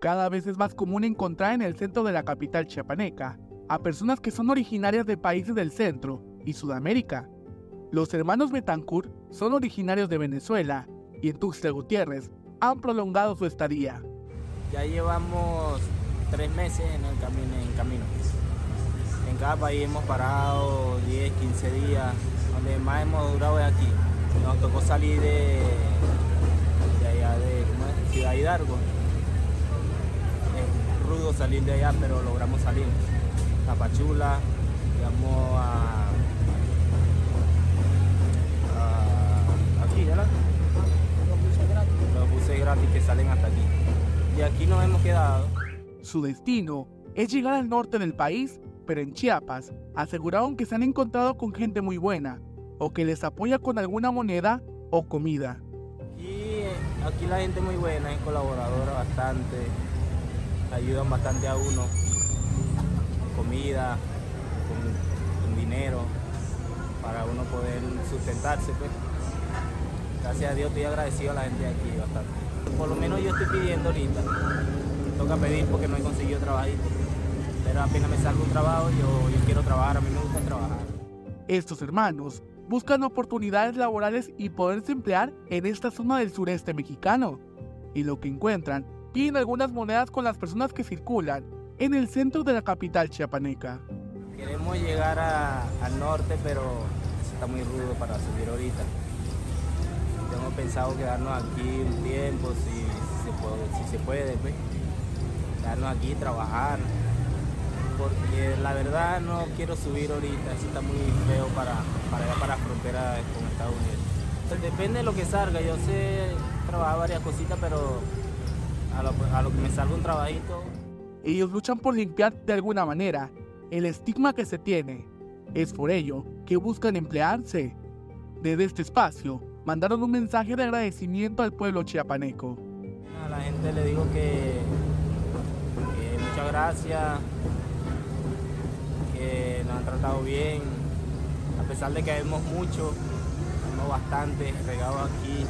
Cada vez es más común encontrar en el centro de la capital chiapaneca a personas que son originarias de países del centro y Sudamérica. Los hermanos Betancourt son originarios de Venezuela y en Tuxtla Gutiérrez han prolongado su estadía. Ya llevamos tres meses en el camino. En, cada país hemos parado 10, 15 días. Donde más hemos durado es aquí. Nos tocó salir de, de allá de Ciudad Hidalgo. Salir de allá, pero logramos salir. Tapachula, llegamos a, a aquí, ¿verdad? Los buses gratis que salen hasta aquí. Y aquí nos hemos quedado. Su destino es llegar al norte del país, pero en Chiapas aseguraron que se han encontrado con gente muy buena o que les apoya con alguna moneda o comida. Y aquí la gente muy buena, es colaboradora bastante, ayudan bastante a uno, comida, con, dinero, para uno poder sustentarse. Pues. Gracias a Dios estoy agradecido a la gente de aquí bastante. Por lo menos yo estoy pidiendo ahorita, toca pedir porque no he conseguido trabajito, pero apenas me salga un trabajo, yo, yo quiero trabajar, a mí me gusta trabajar. Estos hermanos buscan oportunidades laborales y poderse emplear en esta zona del sureste mexicano. Y lo que encuentran, piden algunas monedas con las personas que circulan en el centro de la capital chiapaneca. Queremos llegar al norte, pero está muy rudo para subir ahorita. Hemos pensado quedarnos aquí un tiempo, si, se puede, si se puede, pues. quedarnos aquí, trabajar, porque la verdad no quiero subir ahorita, eso está muy feo para, para para la frontera con Estados Unidos. Depende de lo que salga, yo sé trabajar varias cositas, pero a lo, que me salga un trabajito. Ellos luchan por limpiar de alguna manera el estigma que se tiene. Es por ello que buscan emplearse. Desde este espacio, mandaron un mensaje de agradecimiento al pueblo chiapaneco. A la gente le digo que, que muchas gracias, que nos han tratado bien, a pesar de que vemos mucho, vemos bastante regados aquí,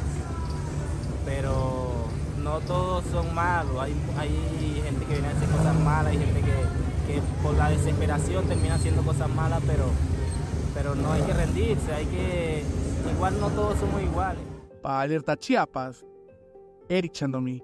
todos son malos, hay, hay gente que viene a hacer cosas malas, hay gente que, que por la desesperación termina haciendo cosas malas, pero, pero no hay que rendirse, hay que, igual no todos somos iguales. Para Alerta Chiapas, Eric Chandomí.